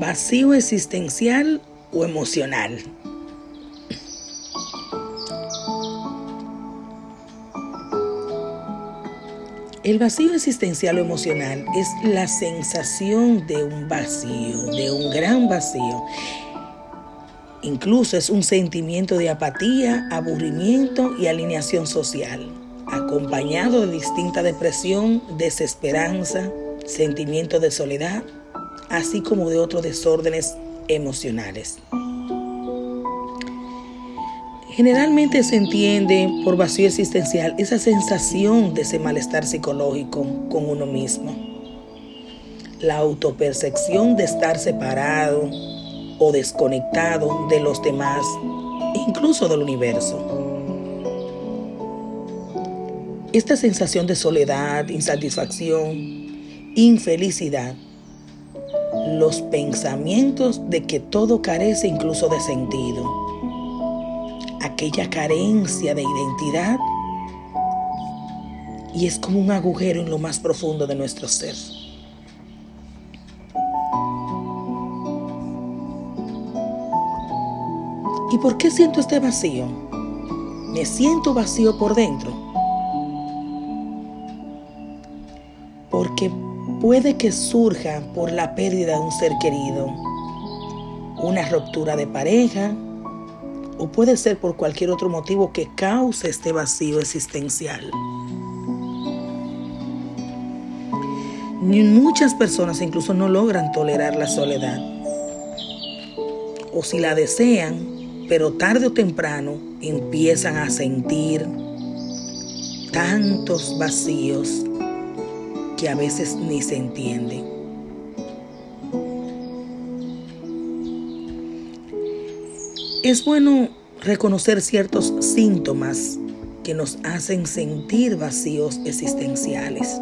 vacío existencial o emocional. El vacío existencial o emocional es la sensación de un vacío, de un gran vacío. Incluso es un sentimiento de apatía, aburrimiento y alineación social, acompañado de distinta depresión, desesperanza, sentimiento de soledad, así como de otros desórdenes emocionales. Generalmente se entiende por vacío existencial esa sensación de ese malestar psicológico con uno mismo. La autopercepción de estar separado o desconectado de los demás, incluso del universo. Esta sensación de soledad, insatisfacción, infelicidad los pensamientos de que todo carece incluso de sentido, aquella carencia de identidad y es como un agujero en lo más profundo de nuestro ser. ¿Y por qué siento este vacío? Me siento vacío por dentro. Porque puede que surja por la pérdida de un ser querido, una ruptura de pareja, o puede ser por cualquier otro motivo que cause este vacío existencial. Muchas personas incluso no logran tolerar la soledad, o si la desean, pero tarde o temprano empiezan a sentir tantos vacíos que a veces ni se entiende. Es bueno reconocer ciertos síntomas que nos hacen sentir vacíos existenciales.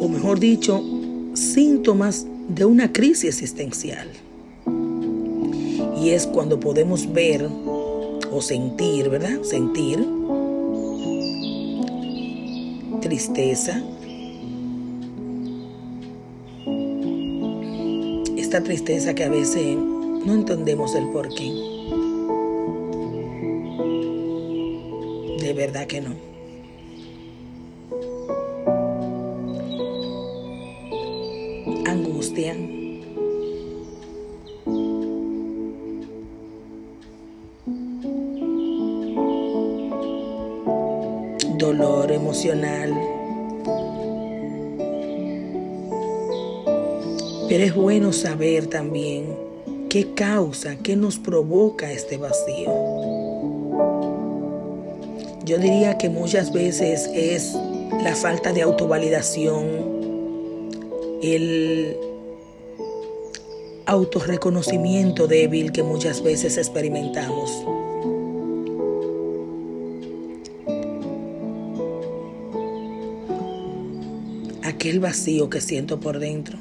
O mejor dicho, síntomas de una crisis existencial. Y es cuando podemos ver o sentir, ¿verdad? Sentir tristeza. Esta tristeza que a veces no entendemos el por qué. De verdad que no. Angustia. Dolor emocional. Pero es bueno saber también qué causa, qué nos provoca este vacío. Yo diría que muchas veces es la falta de autovalidación, el autorreconocimiento débil que muchas veces experimentamos. Aquel vacío que siento por dentro.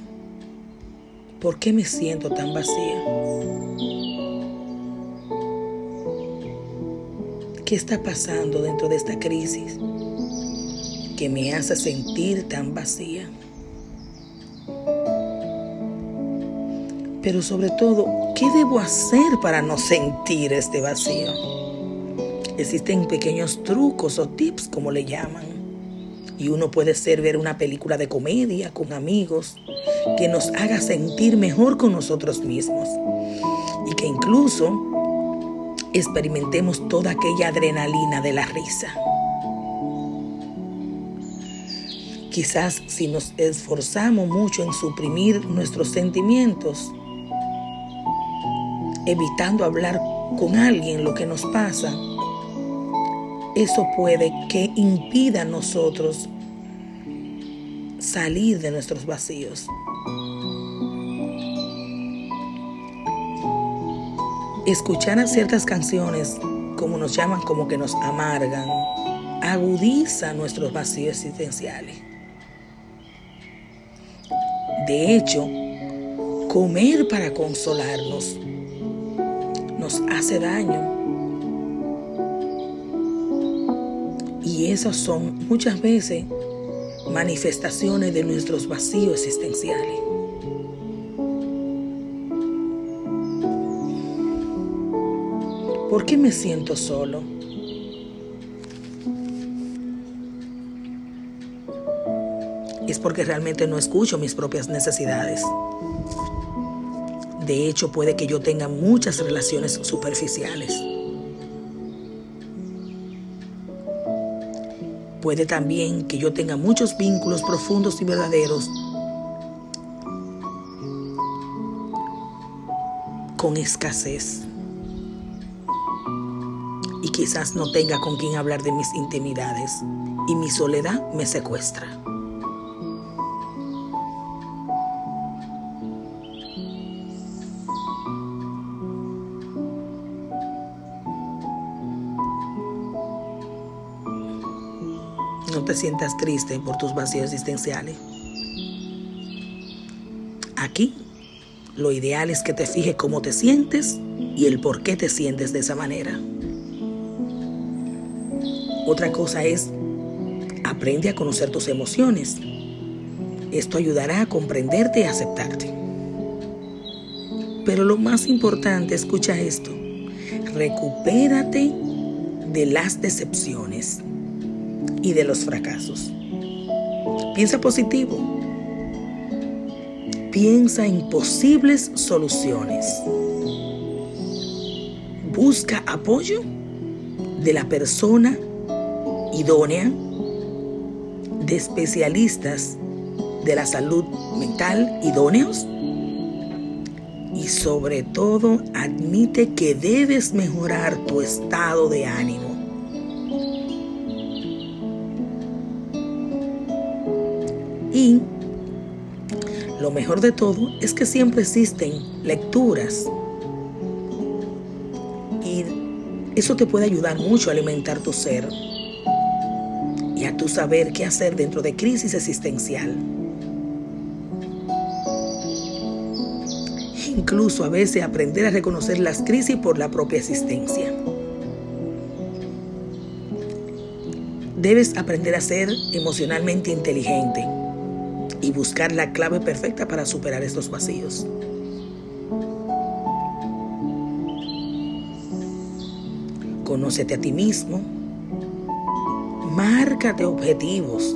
¿Por qué me siento tan vacía? ¿Qué está pasando dentro de esta crisis que me hace sentir tan vacía? Pero sobre todo, ¿qué debo hacer para no sentir este vacío? Existen pequeños trucos o tips, como le llaman y uno puede ser ver una película de comedia con amigos que nos haga sentir mejor con nosotros mismos y que incluso experimentemos toda aquella adrenalina de la risa. Quizás si nos esforzamos mucho en suprimir nuestros sentimientos, evitando hablar con alguien lo que nos pasa, eso puede que impida a nosotros salir de nuestros vacíos. Escuchar a ciertas canciones, como nos llaman, como que nos amargan, agudiza nuestros vacíos existenciales. De hecho, comer para consolarnos nos hace daño Y esas son muchas veces manifestaciones de nuestros vacíos existenciales. ¿Por qué me siento solo? Es porque realmente no escucho mis propias necesidades. De hecho, puede que yo tenga muchas relaciones superficiales. Puede también que yo tenga muchos vínculos profundos y verdaderos con escasez. Y quizás no tenga con quien hablar de mis intimidades y mi soledad me secuestra. No te sientas triste por tus vacíos existenciales. Aquí, lo ideal es que te fijes cómo te sientes y el por qué te sientes de esa manera. Otra cosa es, aprende a conocer tus emociones. Esto ayudará a comprenderte y aceptarte. Pero lo más importante, escucha esto, recupérate de las decepciones y de los fracasos. Piensa positivo. Piensa en posibles soluciones. Busca apoyo de la persona idónea, de especialistas de la salud mental idóneos y sobre todo admite que debes mejorar tu estado de ánimo. Y lo mejor de todo es que siempre existen lecturas. Y eso te puede ayudar mucho a alimentar tu ser y a tu saber qué hacer dentro de crisis existencial. Incluso a veces aprender a reconocer las crisis por la propia existencia. Debes aprender a ser emocionalmente inteligente buscar la clave perfecta para superar estos vacíos. Conócete a ti mismo. Márcate objetivos,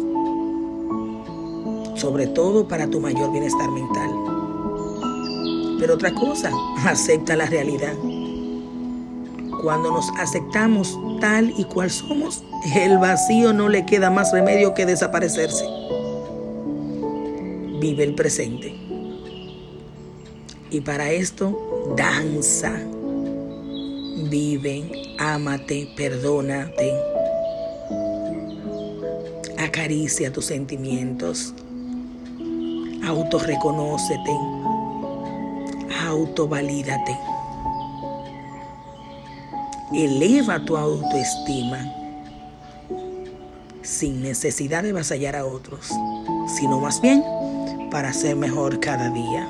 sobre todo para tu mayor bienestar mental. Pero otra cosa, acepta la realidad. Cuando nos aceptamos tal y cual somos, el vacío no le queda más remedio que desaparecerse vive el presente. Y para esto, danza. Vive, ámate, perdónate. Acaricia tus sentimientos. Autorreconócete. Autovalídate. Eleva tu autoestima sin necesidad de vasallar a otros, sino más bien para ser mejor cada día.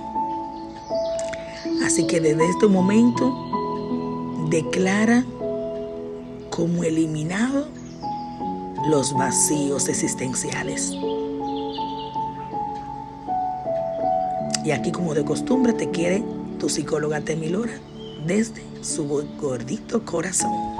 Así que desde este momento declara como eliminado los vacíos existenciales. Y aquí como de costumbre te quiere tu psicóloga Temilora desde su gordito corazón.